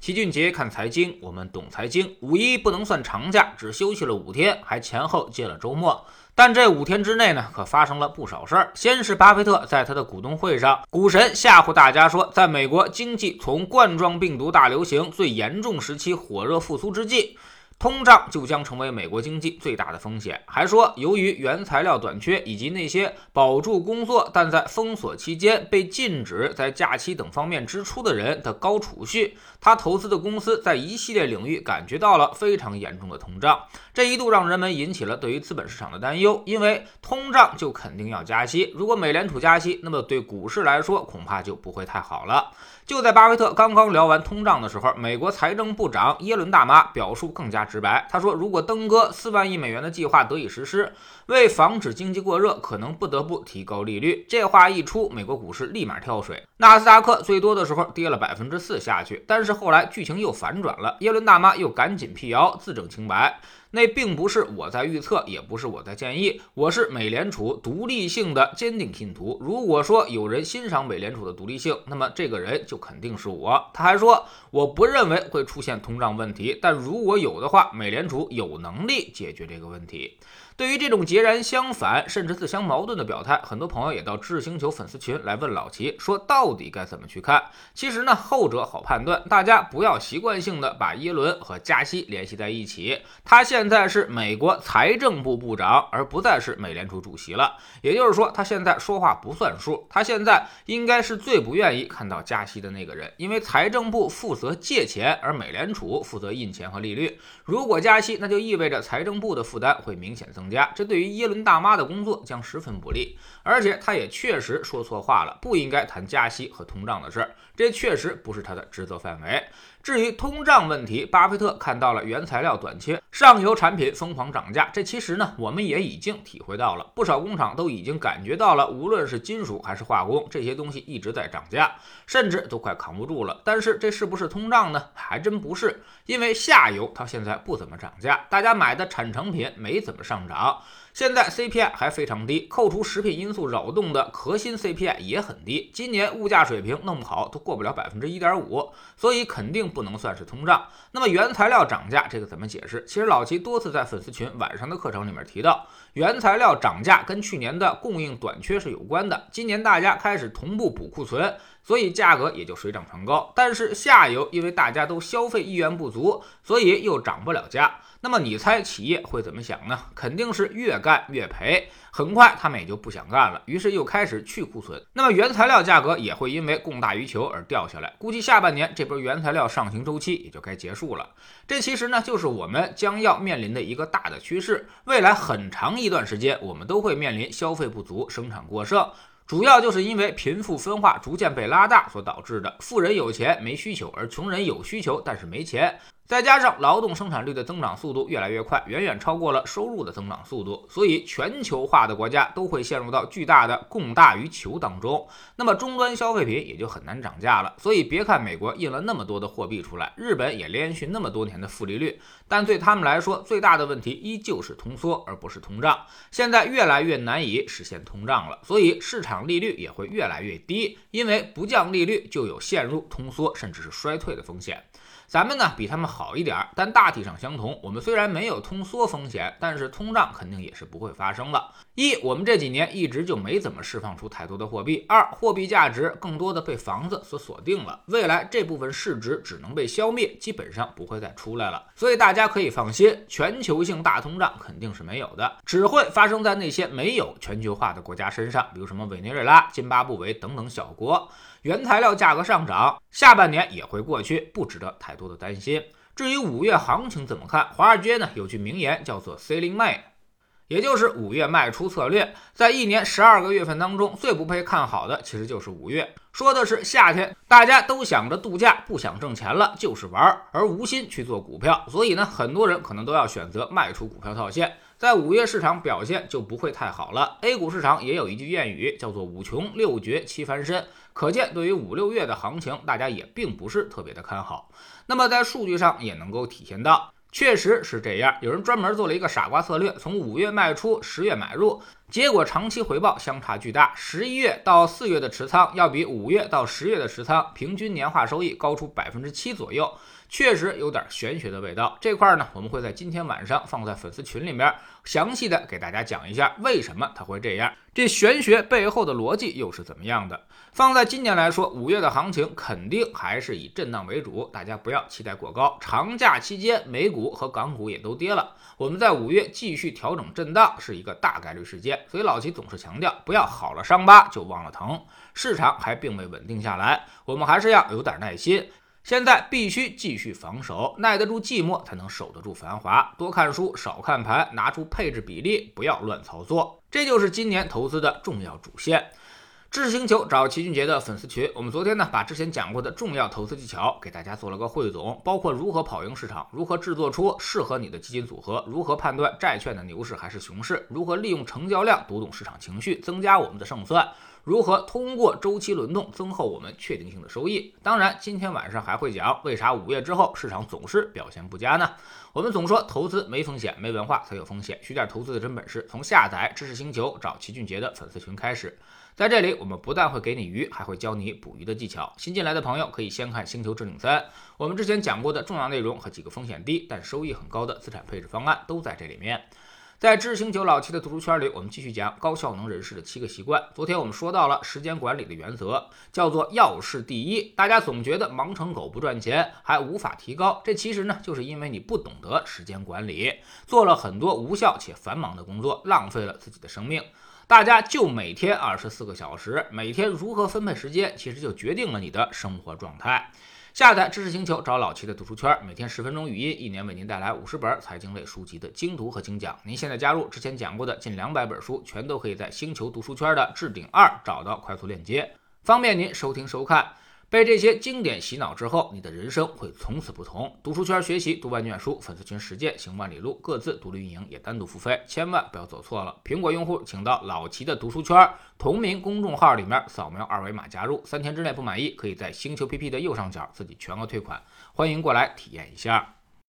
齐俊杰看财经，我们懂财经。五一不能算长假，只休息了五天，还前后借了周末。但这五天之内呢，可发生了不少事儿。先是巴菲特在他的股东会上，股神吓唬大家说，在美国经济从冠状病毒大流行最严重时期火热复苏之际。通胀就将成为美国经济最大的风险。还说，由于原材料短缺以及那些保住工作但在封锁期间被禁止在假期等方面支出的人的高储蓄，他投资的公司在一系列领域感觉到了非常严重的通胀。这一度让人们引起了对于资本市场的担忧，因为通胀就肯定要加息。如果美联储加息，那么对股市来说恐怕就不会太好了。就在巴菲特刚刚聊完通胀的时候，美国财政部长耶伦大妈表述更加直白。他说：“如果登哥四万亿美元的计划得以实施，为防止经济过热，可能不得不提高利率。”这话一出，美国股市立马跳水，纳斯达克最多的时候跌了百分之四下去。但是后来剧情又反转了，耶伦大妈又赶紧辟谣，自证清白。那并不是我在预测，也不是我在建议，我是美联储独立性的坚定信徒。如果说有人欣赏美联储的独立性，那么这个人就肯定是我。他还说，我不认为会出现通胀问题，但如果有的话，美联储有能力解决这个问题。对于这种截然相反，甚至自相矛盾的表态，很多朋友也到智星球粉丝群来问老齐，说到底该怎么去看？其实呢，后者好判断，大家不要习惯性的把耶伦和加息联系在一起。他现在是美国财政部部长，而不再是美联储主席了。也就是说，他现在说话不算数。他现在应该是最不愿意看到加息的那个人，因为财政部负责借钱，而美联储负责印钱和利率。如果加息，那就意味着财政部的负担会明显增。家，这对于耶伦大妈的工作将十分不利，而且她也确实说错话了，不应该谈加息和通胀的事儿，这确实不是她的职责范围。至于通胀问题，巴菲特看到了原材料短缺，上游产品疯狂涨价，这其实呢，我们也已经体会到了，不少工厂都已经感觉到了，无论是金属还是化工，这些东西一直在涨价，甚至都快扛不住了。但是这是不是通胀呢？还真不是，因为下游它现在不怎么涨价，大家买的产成品没怎么上涨。现在 CPI 还非常低，扣除食品因素扰动的核心 CPI 也很低。今年物价水平弄不好都过不了百分之一点五，所以肯定不能算是通胀。那么原材料涨价这个怎么解释？其实老齐多次在粉丝群晚上的课程里面提到，原材料涨价跟去年的供应短缺是有关的。今年大家开始同步补库存，所以价格也就水涨船高。但是下游因为大家都消费意愿不足，所以又涨不了价。那么你猜企业会怎么想呢？肯定是越干越赔，很快他们也就不想干了，于是又开始去库存。那么原材料价格也会因为供大于求而掉下来，估计下半年这波原材料上行周期也就该结束了。这其实呢，就是我们将要面临的一个大的趋势。未来很长一段时间，我们都会面临消费不足、生产过剩，主要就是因为贫富分化逐渐被拉大所导致的。富人有钱没需求，而穷人有需求但是没钱。再加上劳动生产率的增长速度越来越快，远远超过了收入的增长速度，所以全球化的国家都会陷入到巨大的供大于求当中。那么终端消费品也就很难涨价了。所以别看美国印了那么多的货币出来，日本也连续那么多年的负利率，但对他们来说最大的问题依旧是通缩，而不是通胀。现在越来越难以实现通胀了，所以市场利率也会越来越低，因为不降利率就有陷入通缩甚至是衰退的风险。咱们呢比他们好一点儿，但大体上相同。我们虽然没有通缩风险，但是通胀肯定也是不会发生了。一，我们这几年一直就没怎么释放出太多的货币；二，货币价值更多的被房子所锁定了，未来这部分市值只能被消灭，基本上不会再出来了。所以大家可以放心，全球性大通胀肯定是没有的，只会发生在那些没有全球化的国家身上，比如什么委内瑞拉、津巴布韦等等小国。原材料价格上涨，下半年也会过去，不值得太多的担心。至于五月行情怎么看？华尔街呢有句名言叫做 ceiling 也就是五月卖出策略。在一年十二个月份当中，最不被看好的其实就是五月，说的是夏天，大家都想着度假，不想挣钱了，就是玩儿，而无心去做股票。所以呢，很多人可能都要选择卖出股票套现。在五月市场表现就不会太好了。A 股市场也有一句谚语，叫做“五穷六绝七翻身”，可见对于五六月的行情，大家也并不是特别的看好。那么在数据上也能够体现到。确实是这样，有人专门做了一个傻瓜策略，从五月卖出，十月买入，结果长期回报相差巨大。十一月到四月的持仓要比五月到十月的持仓平均年化收益高出百分之七左右，确实有点玄学的味道。这块呢，我们会在今天晚上放在粉丝群里面，详细的给大家讲一下为什么它会这样，这玄学背后的逻辑又是怎么样的。放在今年来说，五月的行情肯定还是以震荡为主，大家不要期待过高。长假期间，美股和港股也都跌了，我们在五月继续调整震荡是一个大概率事件。所以老齐总是强调，不要好了伤疤就忘了疼，市场还并未稳定下来，我们还是要有点耐心。现在必须继续防守，耐得住寂寞，才能守得住繁华。多看书，少看盘，拿出配置比例，不要乱操作，这就是今年投资的重要主线。知识星球找齐俊杰的粉丝群，我们昨天呢把之前讲过的重要投资技巧给大家做了个汇总，包括如何跑赢市场，如何制作出适合你的基金组合，如何判断债券的牛市还是熊市，如何利用成交量读懂市场情绪，增加我们的胜算，如何通过周期轮动增厚我们确定性的收益。当然，今天晚上还会讲为啥五月之后市场总是表现不佳呢？我们总说投资没风险，没文化才有风险，学点投资的真本事，从下载知识星球找齐俊杰的粉丝群开始。在这里，我们不但会给你鱼，还会教你捕鱼的技巧。新进来的朋友可以先看《星球置顶三》，我们之前讲过的重要内容和几个风险低但收益很高的资产配置方案都在这里面。在知识星球老七的读书圈里，我们继续讲高效能人士的七个习惯。昨天我们说到了时间管理的原则，叫做要事第一。大家总觉得忙成狗不赚钱，还无法提高，这其实呢，就是因为你不懂得时间管理，做了很多无效且繁忙的工作，浪费了自己的生命。大家就每天二十四个小时，每天如何分配时间，其实就决定了你的生活状态。下载知识星球，找老齐的读书圈，每天十分钟语音，一年为您带来五十本财经类书籍的精读和精讲。您现在加入，之前讲过的近两百本书，全都可以在星球读书圈的置顶二找到快速链接，方便您收听收看。被这些经典洗脑之后，你的人生会从此不同。读书圈学习读万卷书，粉丝群实践行万里路，各自独立运营也单独付费，千万不要走错了。苹果用户请到老齐的读书圈同名公众号里面扫描二维码加入，三天之内不满意，可以在星球 PP 的右上角自己全额退款。欢迎过来体验一下。